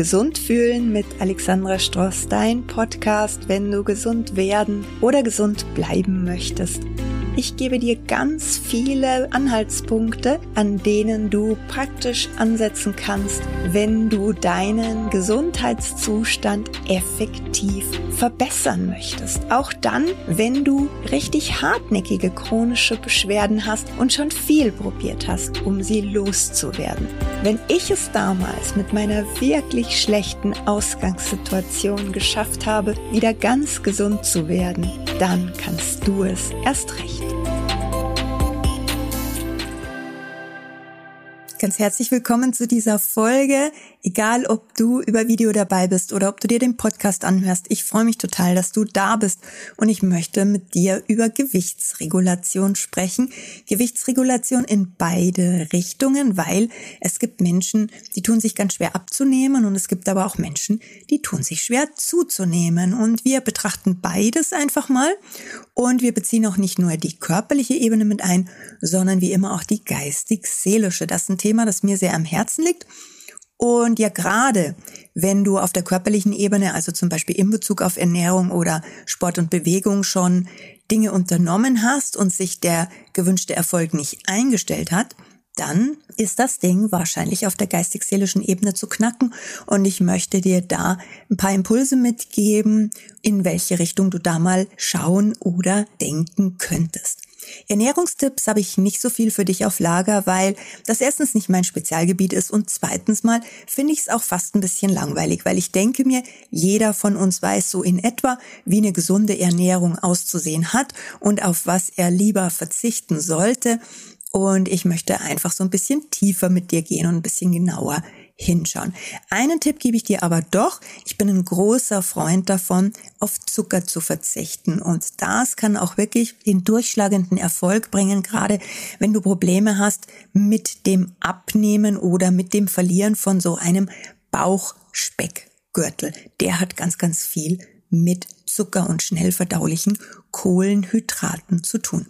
Gesund fühlen mit Alexandra Stross, dein Podcast, wenn du gesund werden oder gesund bleiben möchtest. Ich gebe dir ganz viele Anhaltspunkte, an denen du praktisch ansetzen kannst, wenn du deinen Gesundheitszustand effektiv verbessern möchtest. Auch dann, wenn du richtig hartnäckige chronische Beschwerden hast und schon viel probiert hast, um sie loszuwerden. Wenn ich es damals mit meiner wirklich schlechten Ausgangssituation geschafft habe, wieder ganz gesund zu werden, dann kannst du es erst recht. Ganz herzlich willkommen zu dieser Folge. Egal, ob du über Video dabei bist oder ob du dir den Podcast anhörst, ich freue mich total, dass du da bist und ich möchte mit dir über Gewichtsregulation sprechen. Gewichtsregulation in beide Richtungen, weil es gibt Menschen, die tun sich ganz schwer abzunehmen und es gibt aber auch Menschen, die tun sich schwer zuzunehmen und wir betrachten beides einfach mal und wir beziehen auch nicht nur die körperliche Ebene mit ein, sondern wie immer auch die geistig-seelische. Das ist ein Thema, das mir sehr am Herzen liegt und ja, gerade wenn du auf der körperlichen Ebene, also zum Beispiel in Bezug auf Ernährung oder Sport und Bewegung schon Dinge unternommen hast und sich der gewünschte Erfolg nicht eingestellt hat, dann ist das Ding wahrscheinlich auf der geistig-seelischen Ebene zu knacken und ich möchte dir da ein paar Impulse mitgeben, in welche Richtung du da mal schauen oder denken könntest. Ernährungstipps habe ich nicht so viel für dich auf Lager, weil das erstens nicht mein Spezialgebiet ist und zweitens mal finde ich es auch fast ein bisschen langweilig, weil ich denke mir, jeder von uns weiß so in etwa, wie eine gesunde Ernährung auszusehen hat und auf was er lieber verzichten sollte. Und ich möchte einfach so ein bisschen tiefer mit dir gehen und ein bisschen genauer hinschauen. Einen Tipp gebe ich dir aber doch. Ich bin ein großer Freund davon, auf Zucker zu verzichten. Und das kann auch wirklich den durchschlagenden Erfolg bringen, gerade wenn du Probleme hast mit dem Abnehmen oder mit dem Verlieren von so einem Bauchspeckgürtel. Der hat ganz, ganz viel mit Zucker und schnell verdaulichen Kohlenhydraten zu tun.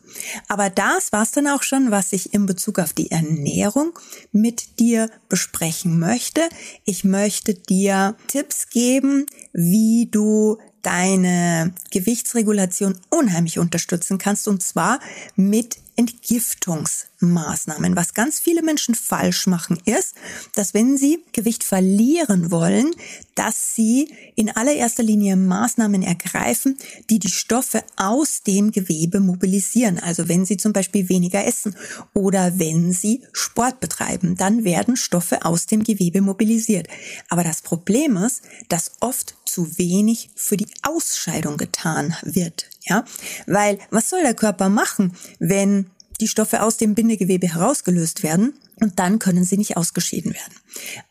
Aber das war's dann auch schon, was ich in Bezug auf die Ernährung mit dir besprechen möchte. Ich möchte dir Tipps geben, wie du deine Gewichtsregulation unheimlich unterstützen kannst und zwar mit Entgiftungsmaßnahmen. Was ganz viele Menschen falsch machen ist, dass wenn sie Gewicht verlieren wollen, dass sie in allererster Linie Maßnahmen ergreifen, die die Stoffe aus dem Gewebe mobilisieren. Also wenn sie zum Beispiel weniger essen oder wenn sie Sport betreiben, dann werden Stoffe aus dem Gewebe mobilisiert. Aber das Problem ist, dass oft zu wenig für die Ausscheidung getan wird. Ja, weil was soll der Körper machen, wenn die Stoffe aus dem Bindegewebe herausgelöst werden und dann können sie nicht ausgeschieden werden.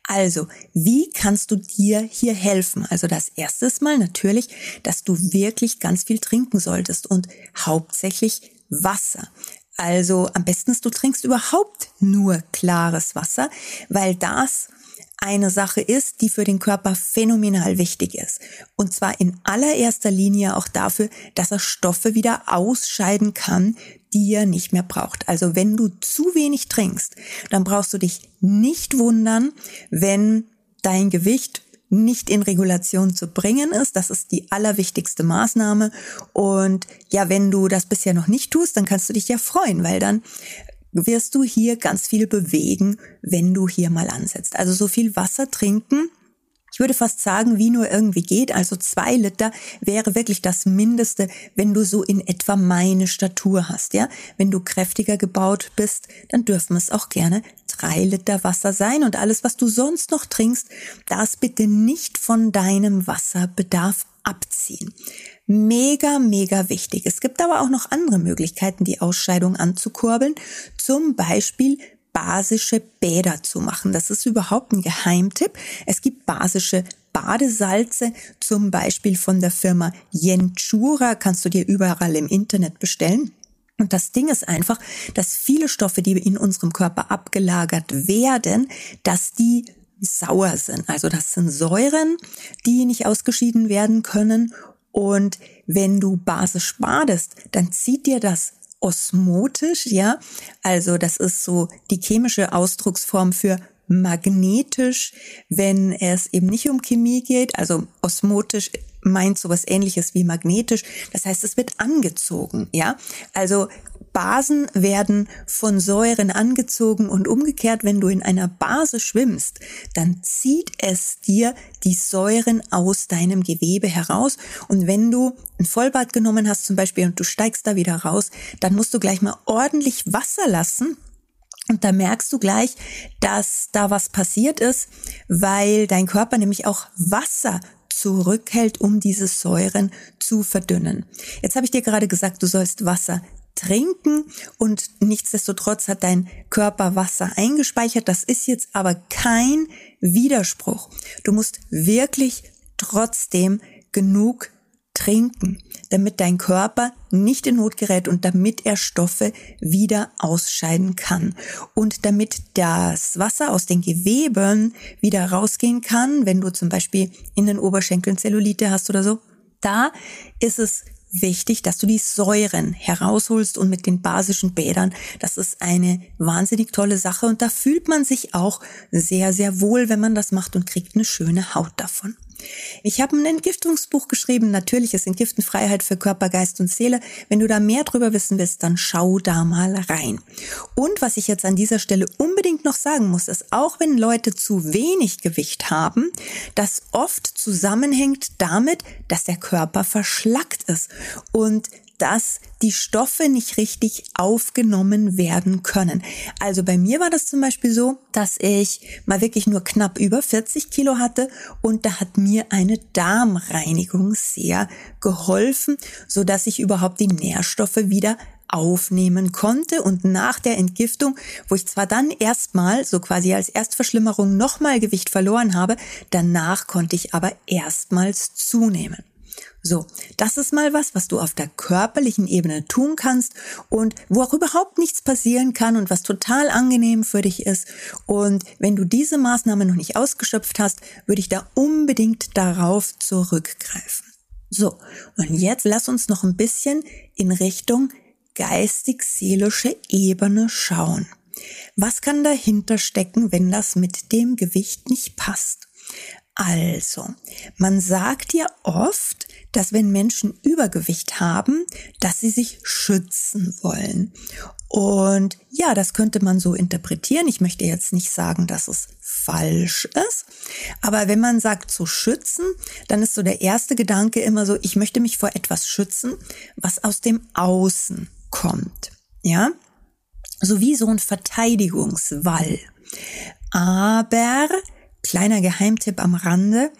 Also, wie kannst du dir hier helfen? Also das erste mal natürlich, dass du wirklich ganz viel trinken solltest und hauptsächlich Wasser. Also am besten du trinkst überhaupt nur klares Wasser, weil das eine Sache ist, die für den Körper phänomenal wichtig ist. Und zwar in allererster Linie auch dafür, dass er Stoffe wieder ausscheiden kann, die er nicht mehr braucht. Also wenn du zu wenig trinkst, dann brauchst du dich nicht wundern, wenn dein Gewicht nicht in Regulation zu bringen ist. Das ist die allerwichtigste Maßnahme. Und ja, wenn du das bisher noch nicht tust, dann kannst du dich ja freuen, weil dann wirst du hier ganz viel bewegen, wenn du hier mal ansetzt. Also so viel Wasser trinken. Ich würde fast sagen, wie nur irgendwie geht. Also zwei Liter wäre wirklich das Mindeste, wenn du so in etwa meine Statur hast, ja. Wenn du kräftiger gebaut bist, dann dürfen es auch gerne drei Liter Wasser sein und alles, was du sonst noch trinkst, das bitte nicht von deinem Wasserbedarf abziehen. Mega, mega wichtig. Es gibt aber auch noch andere Möglichkeiten, die Ausscheidung anzukurbeln. Zum Beispiel basische Bäder zu machen. Das ist überhaupt ein Geheimtipp. Es gibt basische Badesalze, zum Beispiel von der Firma Jenchura, kannst du dir überall im Internet bestellen. Und das Ding ist einfach, dass viele Stoffe, die in unserem Körper abgelagert werden, dass die sauer sind. Also das sind Säuren, die nicht ausgeschieden werden können und wenn du basisch badest, dann zieht dir das osmotisch, ja. Also das ist so die chemische Ausdrucksform für magnetisch, wenn es eben nicht um Chemie geht, also osmotisch meint sowas ähnliches wie magnetisch. Das heißt, es wird angezogen, ja? Also Basen werden von Säuren angezogen und umgekehrt, wenn du in einer Base schwimmst, dann zieht es dir die Säuren aus deinem Gewebe heraus. Und wenn du ein Vollbad genommen hast zum Beispiel und du steigst da wieder raus, dann musst du gleich mal ordentlich Wasser lassen, und da merkst du gleich, dass da was passiert ist, weil dein Körper nämlich auch Wasser zurückhält, um diese Säuren zu verdünnen. Jetzt habe ich dir gerade gesagt, du sollst Wasser trinken und nichtsdestotrotz hat dein Körper Wasser eingespeichert. Das ist jetzt aber kein Widerspruch. Du musst wirklich trotzdem genug trinken, damit dein Körper nicht in Not gerät und damit er Stoffe wieder ausscheiden kann. Und damit das Wasser aus den Geweben wieder rausgehen kann, wenn du zum Beispiel in den Oberschenkeln Zellulite hast oder so, da ist es wichtig, dass du die Säuren herausholst und mit den basischen Bädern. Das ist eine wahnsinnig tolle Sache und da fühlt man sich auch sehr, sehr wohl, wenn man das macht und kriegt eine schöne Haut davon. Ich habe ein Entgiftungsbuch geschrieben, natürliches Entgiften Freiheit für Körper, Geist und Seele. Wenn du da mehr drüber wissen willst, dann schau da mal rein. Und was ich jetzt an dieser Stelle unbedingt noch sagen muss, ist, auch wenn Leute zu wenig Gewicht haben, das oft zusammenhängt damit, dass der Körper verschlackt ist und dass die Stoffe nicht richtig aufgenommen werden können. Also bei mir war das zum Beispiel so, dass ich mal wirklich nur knapp über 40 Kilo hatte und da hat mir eine Darmreinigung sehr geholfen, so dass ich überhaupt die Nährstoffe wieder aufnehmen konnte und nach der Entgiftung, wo ich zwar dann erstmal so quasi als Erstverschlimmerung nochmal Gewicht verloren habe, danach konnte ich aber erstmals zunehmen. So, das ist mal was, was du auf der körperlichen Ebene tun kannst und wo auch überhaupt nichts passieren kann und was total angenehm für dich ist. Und wenn du diese Maßnahme noch nicht ausgeschöpft hast, würde ich da unbedingt darauf zurückgreifen. So, und jetzt lass uns noch ein bisschen in Richtung geistig-seelische Ebene schauen. Was kann dahinter stecken, wenn das mit dem Gewicht nicht passt? Also, man sagt ja oft, dass wenn Menschen Übergewicht haben, dass sie sich schützen wollen. Und ja, das könnte man so interpretieren. Ich möchte jetzt nicht sagen, dass es falsch ist. Aber wenn man sagt zu schützen, dann ist so der erste Gedanke immer so, ich möchte mich vor etwas schützen, was aus dem Außen kommt. Ja? So wie so ein Verteidigungswall. Aber, kleiner Geheimtipp am Rande,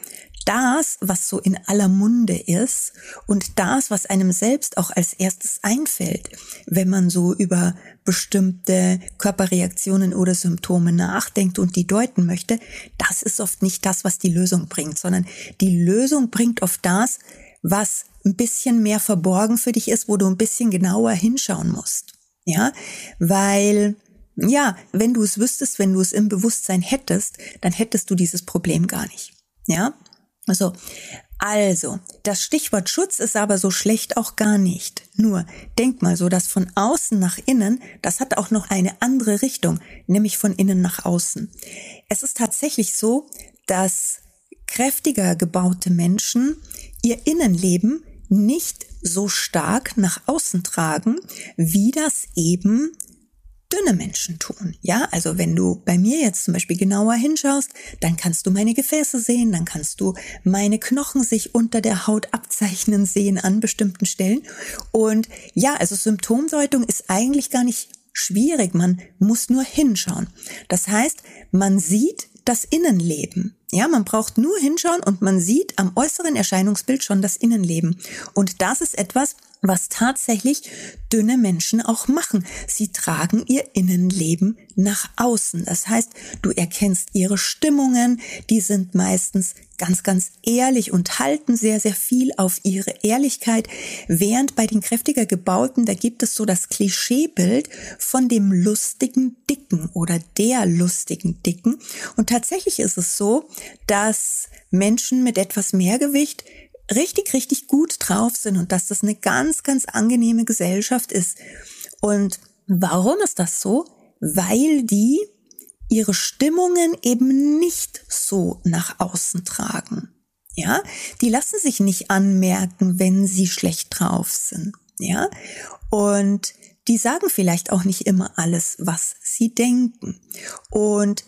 das, was so in aller Munde ist und das, was einem selbst auch als erstes einfällt, wenn man so über bestimmte Körperreaktionen oder Symptome nachdenkt und die deuten möchte, das ist oft nicht das, was die Lösung bringt, sondern die Lösung bringt oft das, was ein bisschen mehr verborgen für dich ist, wo du ein bisschen genauer hinschauen musst. Ja, weil ja, wenn du es wüsstest, wenn du es im Bewusstsein hättest, dann hättest du dieses Problem gar nicht. Ja, so, also, das Stichwort Schutz ist aber so schlecht auch gar nicht. Nur, denk mal so, dass von außen nach innen, das hat auch noch eine andere Richtung, nämlich von innen nach außen. Es ist tatsächlich so, dass kräftiger gebaute Menschen ihr Innenleben nicht so stark nach außen tragen, wie das eben dünne Menschen tun. Ja, also wenn du bei mir jetzt zum Beispiel genauer hinschaust, dann kannst du meine Gefäße sehen, dann kannst du meine Knochen sich unter der Haut abzeichnen sehen an bestimmten Stellen. Und ja, also Symptomdeutung ist eigentlich gar nicht schwierig. Man muss nur hinschauen. Das heißt, man sieht das Innenleben. Ja, man braucht nur hinschauen und man sieht am äußeren Erscheinungsbild schon das Innenleben. Und das ist etwas, was tatsächlich dünne Menschen auch machen. Sie tragen ihr Innenleben nach außen. Das heißt, du erkennst ihre Stimmungen, die sind meistens ganz, ganz ehrlich und halten sehr, sehr viel auf ihre Ehrlichkeit, während bei den kräftiger gebauten, da gibt es so das Klischeebild von dem lustigen Dicken oder der lustigen Dicken. Und tatsächlich ist es so, dass Menschen mit etwas mehr Gewicht richtig, richtig gut drauf sind und dass das eine ganz, ganz angenehme Gesellschaft ist. Und warum ist das so? Weil die ihre Stimmungen eben nicht so nach außen tragen. Ja, die lassen sich nicht anmerken, wenn sie schlecht drauf sind. Ja, und die sagen vielleicht auch nicht immer alles, was sie denken. Und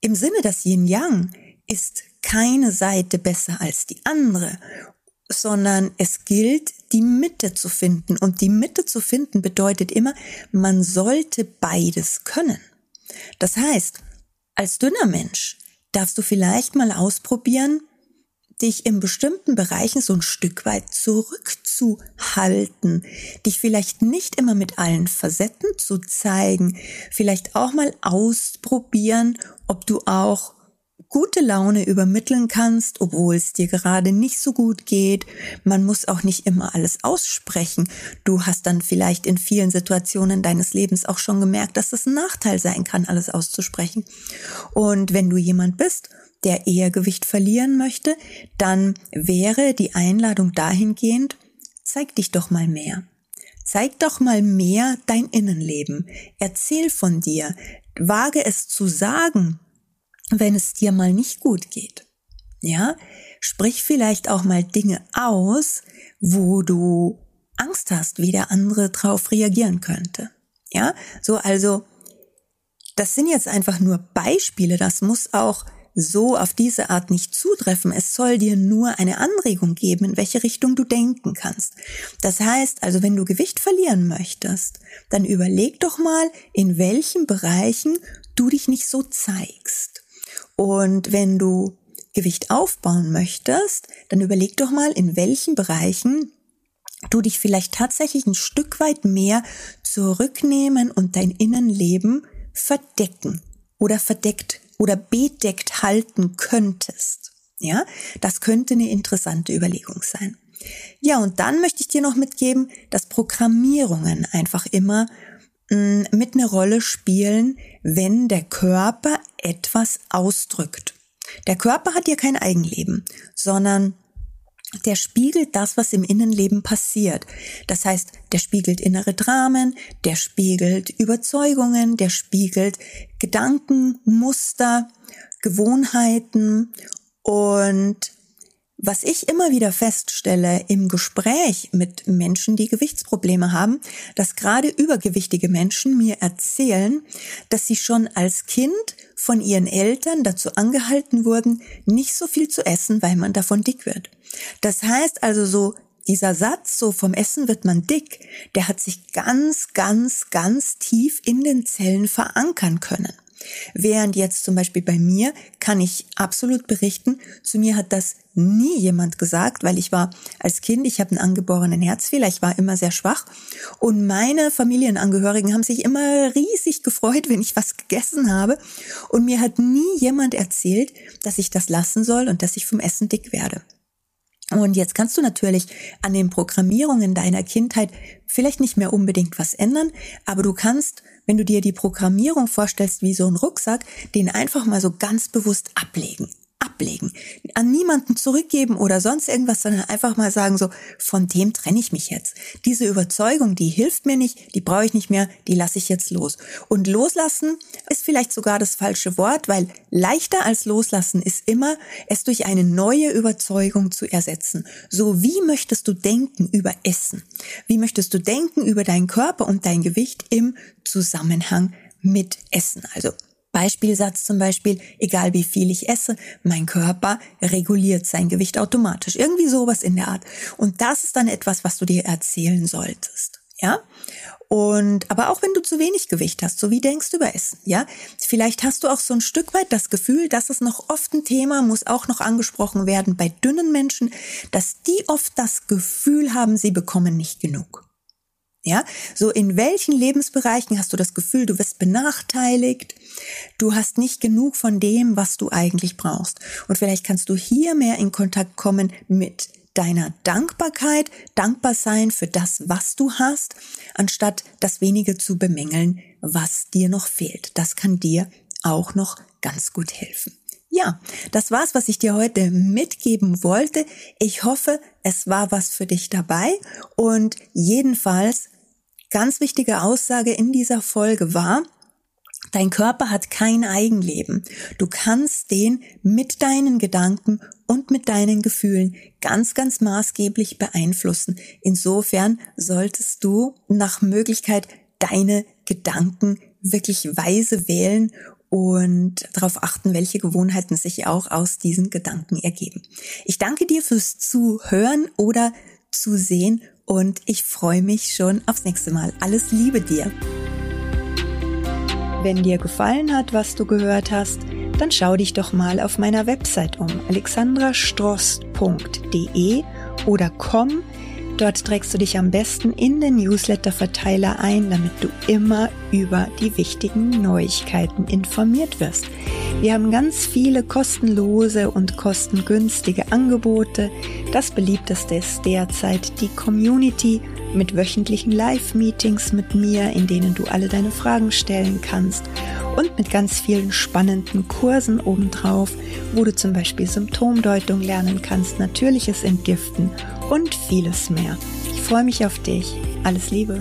im Sinne des Yin Yang ist keine Seite besser als die andere, sondern es gilt, die Mitte zu finden. Und die Mitte zu finden bedeutet immer, man sollte beides können. Das heißt, als dünner Mensch darfst du vielleicht mal ausprobieren, dich in bestimmten Bereichen so ein Stück weit zurückzuhalten, dich vielleicht nicht immer mit allen Facetten zu zeigen, vielleicht auch mal ausprobieren, ob du auch gute Laune übermitteln kannst, obwohl es dir gerade nicht so gut geht. Man muss auch nicht immer alles aussprechen. Du hast dann vielleicht in vielen Situationen deines Lebens auch schon gemerkt, dass es ein Nachteil sein kann, alles auszusprechen. Und wenn du jemand bist, der eher Gewicht verlieren möchte, dann wäre die Einladung dahingehend, zeig dich doch mal mehr. Zeig doch mal mehr dein Innenleben. Erzähl von dir. Wage es zu sagen, wenn es dir mal nicht gut geht. Ja, sprich vielleicht auch mal Dinge aus, wo du Angst hast, wie der andere drauf reagieren könnte. Ja, so also, das sind jetzt einfach nur Beispiele. Das muss auch so auf diese Art nicht zutreffen. Es soll dir nur eine Anregung geben, in welche Richtung du denken kannst. Das heißt also, wenn du Gewicht verlieren möchtest, dann überleg doch mal, in welchen Bereichen du dich nicht so zeigst. Und wenn du Gewicht aufbauen möchtest, dann überleg doch mal, in welchen Bereichen du dich vielleicht tatsächlich ein Stück weit mehr zurücknehmen und dein Innenleben verdecken oder verdeckt oder bedeckt halten könntest. Ja, das könnte eine interessante Überlegung sein. Ja, und dann möchte ich dir noch mitgeben, dass Programmierungen einfach immer mm, mit eine Rolle spielen, wenn der Körper etwas ausdrückt. Der Körper hat ja kein Eigenleben, sondern der spiegelt das, was im Innenleben passiert. Das heißt, der spiegelt innere Dramen, der spiegelt Überzeugungen, der spiegelt Gedanken, Muster, Gewohnheiten und was ich immer wieder feststelle im Gespräch mit Menschen, die Gewichtsprobleme haben, dass gerade übergewichtige Menschen mir erzählen, dass sie schon als Kind von ihren Eltern dazu angehalten wurden, nicht so viel zu essen, weil man davon dick wird. Das heißt also so, dieser Satz, so vom Essen wird man dick, der hat sich ganz, ganz, ganz tief in den Zellen verankern können. Während jetzt zum Beispiel bei mir kann ich absolut berichten, zu mir hat das nie jemand gesagt, weil ich war als Kind, ich habe einen angeborenen Herzfehler, ich war immer sehr schwach und meine Familienangehörigen haben sich immer riesig gefreut, wenn ich was gegessen habe und mir hat nie jemand erzählt, dass ich das lassen soll und dass ich vom Essen dick werde. Und jetzt kannst du natürlich an den Programmierungen deiner Kindheit vielleicht nicht mehr unbedingt was ändern, aber du kannst, wenn du dir die Programmierung vorstellst wie so ein Rucksack, den einfach mal so ganz bewusst ablegen ablegen, an niemanden zurückgeben oder sonst irgendwas, sondern einfach mal sagen so, von dem trenne ich mich jetzt. Diese Überzeugung, die hilft mir nicht, die brauche ich nicht mehr, die lasse ich jetzt los. Und loslassen ist vielleicht sogar das falsche Wort, weil leichter als loslassen ist immer, es durch eine neue Überzeugung zu ersetzen. So wie möchtest du denken über Essen? Wie möchtest du denken über deinen Körper und dein Gewicht im Zusammenhang mit Essen? Also Beispielsatz zum Beispiel, egal wie viel ich esse, mein Körper reguliert sein Gewicht automatisch. Irgendwie sowas in der Art. Und das ist dann etwas, was du dir erzählen solltest. Ja? Und, aber auch wenn du zu wenig Gewicht hast, so wie denkst du über Essen, ja? Vielleicht hast du auch so ein Stück weit das Gefühl, dass es noch oft ein Thema muss auch noch angesprochen werden bei dünnen Menschen, dass die oft das Gefühl haben, sie bekommen nicht genug. Ja, so in welchen Lebensbereichen hast du das Gefühl, du wirst benachteiligt, du hast nicht genug von dem, was du eigentlich brauchst. Und vielleicht kannst du hier mehr in Kontakt kommen mit deiner Dankbarkeit, dankbar sein für das, was du hast, anstatt das wenige zu bemängeln, was dir noch fehlt. Das kann dir auch noch ganz gut helfen. Ja, das war's, was ich dir heute mitgeben wollte. Ich hoffe, es war was für dich dabei und jedenfalls ganz wichtige Aussage in dieser Folge war, Dein Körper hat kein Eigenleben. Du kannst den mit deinen Gedanken und mit deinen Gefühlen ganz, ganz maßgeblich beeinflussen. Insofern solltest du nach Möglichkeit deine Gedanken wirklich weise wählen und darauf achten, welche Gewohnheiten sich auch aus diesen Gedanken ergeben. Ich danke dir fürs Zuhören oder Zusehen und ich freue mich schon aufs nächste Mal. Alles Liebe dir! Wenn dir gefallen hat, was du gehört hast, dann schau dich doch mal auf meiner Website um alexandrastrost.de oder komm Dort trägst du dich am besten in den Newsletter-Verteiler ein, damit du immer über die wichtigen Neuigkeiten informiert wirst. Wir haben ganz viele kostenlose und kostengünstige Angebote. Das beliebteste ist derzeit die Community mit wöchentlichen Live-Meetings mit mir, in denen du alle deine Fragen stellen kannst und mit ganz vielen spannenden Kursen obendrauf, wo du zum Beispiel Symptomdeutung lernen kannst, natürliches Entgiften und vieles mehr. Ich freue mich auf dich. Alles Liebe.